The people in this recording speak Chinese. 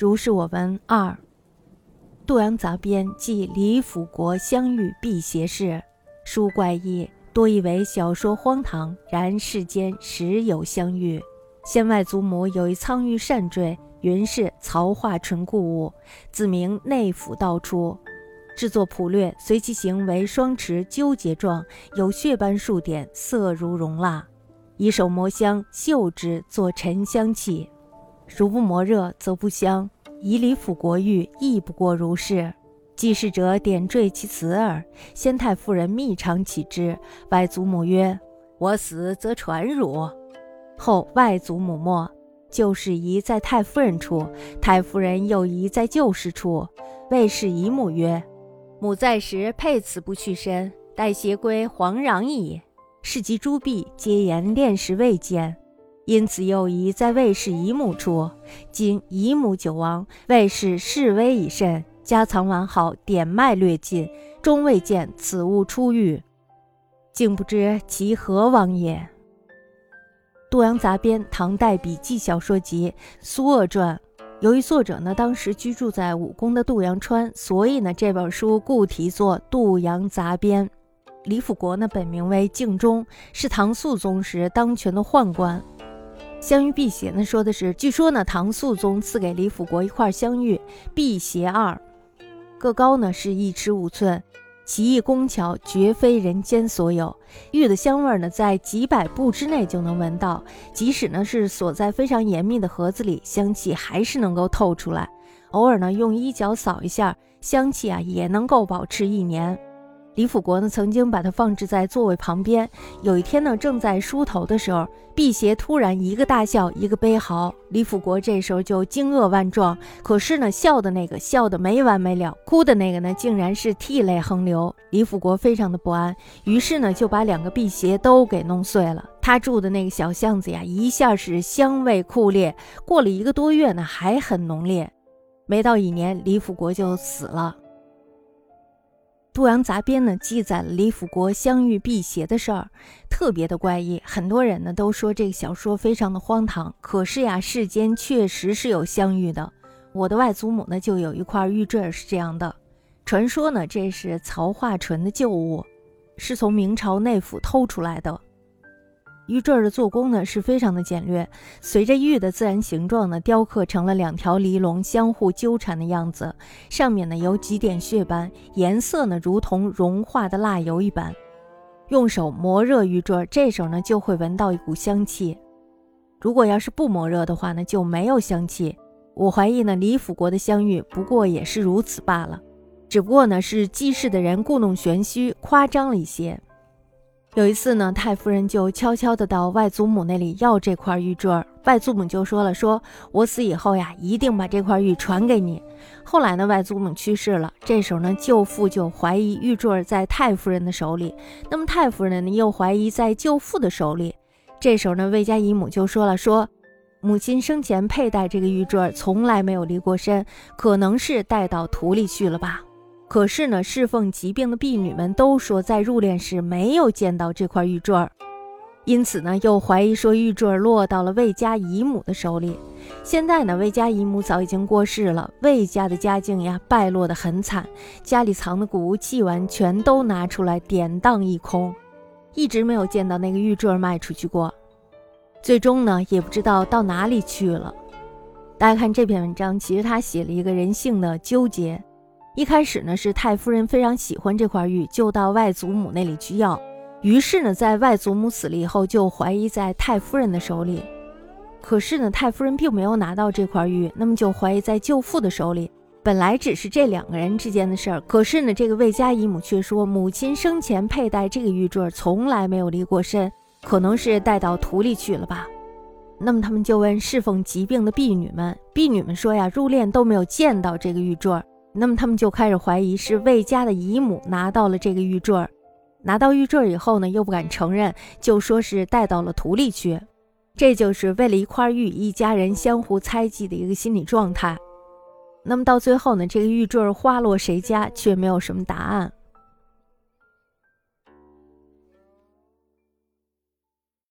如是我闻二。杜阳杂编记李辅国相遇辟邪事，书怪异，多以为小说荒唐，然世间时有相遇。先外祖母有一苍玉扇坠，云是曹化纯故物，自名内府道出，制作朴略，随其形为双持纠结状，有血斑数点，色如熔蜡。以手磨香，嗅之作沉香气。如不磨热，则不香。以礼辅国玉，亦不过如是。记事者点缀其词耳。先太夫人密常启之，外祖母曰：“我死则传汝。”后外祖母没，旧事遗在太夫人处，太夫人又遗在旧事处。魏氏姨母曰：“母在时佩此不去身，待携归惶攘矣。”是及诸婢皆言炼时未见。因此又疑在魏氏姨母处，今姨母久亡，魏氏势危已甚，家藏完好，典脉略尽，终未见此物出狱，竟不知其何往也。杜阳杂编唐代笔记小说集《苏鄂传》，由于作者呢当时居住在武功的杜阳川，所以呢这本书故题作《杜阳杂编》。李辅国呢本名为敬忠，是唐肃宗时当权的宦官。香玉辟邪呢，说的是，据说呢，唐肃宗赐给李辅国一块香玉，辟邪二，个高呢是一尺五寸，奇异工巧，绝非人间所有。玉的香味呢，在几百步之内就能闻到，即使呢是锁在非常严密的盒子里，香气还是能够透出来。偶尔呢用衣角扫一下，香气啊也能够保持一年。李辅国呢，曾经把它放置在座位旁边。有一天呢，正在梳头的时候，辟邪突然一个大笑，一个悲嚎。李辅国这时候就惊愕万状。可是呢，笑的那个笑的没完没了，哭的那个呢，竟然是涕泪横流。李辅国非常的不安，于是呢，就把两个辟邪都给弄碎了。他住的那个小巷子呀，一下是香味酷烈。过了一个多月呢，还很浓烈。没到一年，李辅国就死了。《洛阳杂编》呢，记载了李辅国相遇辟邪的事儿，特别的怪异。很多人呢都说这个小说非常的荒唐。可是呀，世间确实是有相遇的。我的外祖母呢就有一块玉坠是这样的。传说呢，这是曹化淳的旧物，是从明朝内府偷出来的。玉坠的做工呢是非常的简略，随着玉的自然形状呢，雕刻成了两条离龙相互纠缠的样子，上面呢有几点血斑，颜色呢如同融化的蜡油一般。用手磨热玉坠，这时候呢就会闻到一股香气。如果要是不磨热的话呢，就没有香气。我怀疑呢，李辅国的香玉不过也是如此罢了，只不过呢是记事的人故弄玄虚，夸张了一些。有一次呢，太夫人就悄悄地到外祖母那里要这块玉坠儿，外祖母就说了：“说我死以后呀，一定把这块玉传给你。”后来呢，外祖母去世了，这时候呢，舅父就怀疑玉坠儿在太夫人的手里，那么太夫人呢又怀疑在舅父的手里。这时候呢，魏家姨母就说了：“说母亲生前佩戴这个玉坠儿，从来没有离过身，可能是带到土里去了吧。”可是呢，侍奉疾病的婢女们都说，在入殓时没有见到这块玉坠儿，因此呢，又怀疑说玉坠儿落到了魏家姨母的手里。现在呢，魏家姨母早已经过世了，魏家的家境呀，败落的很惨，家里藏的古物器玩全都拿出来典当一空，一直没有见到那个玉坠儿卖出去过。最终呢，也不知道到哪里去了。大家看这篇文章，其实他写了一个人性的纠结。一开始呢，是太夫人非常喜欢这块玉，就到外祖母那里去要。于是呢，在外祖母死了以后，就怀疑在太夫人的手里。可是呢，太夫人并没有拿到这块玉，那么就怀疑在舅父的手里。本来只是这两个人之间的事儿，可是呢，这个魏家姨母却说，母亲生前佩戴这个玉坠，从来没有离过身，可能是带到土里去了吧。那么他们就问侍奉疾病的婢女们，婢女们说呀，入殓都没有见到这个玉坠。那么他们就开始怀疑是魏家的姨母拿到了这个玉坠儿，拿到玉坠儿以后呢，又不敢承认，就说是带到了土里去。这就是为了一块玉，一家人相互猜忌的一个心理状态。那么到最后呢，这个玉坠儿花落谁家，却没有什么答案。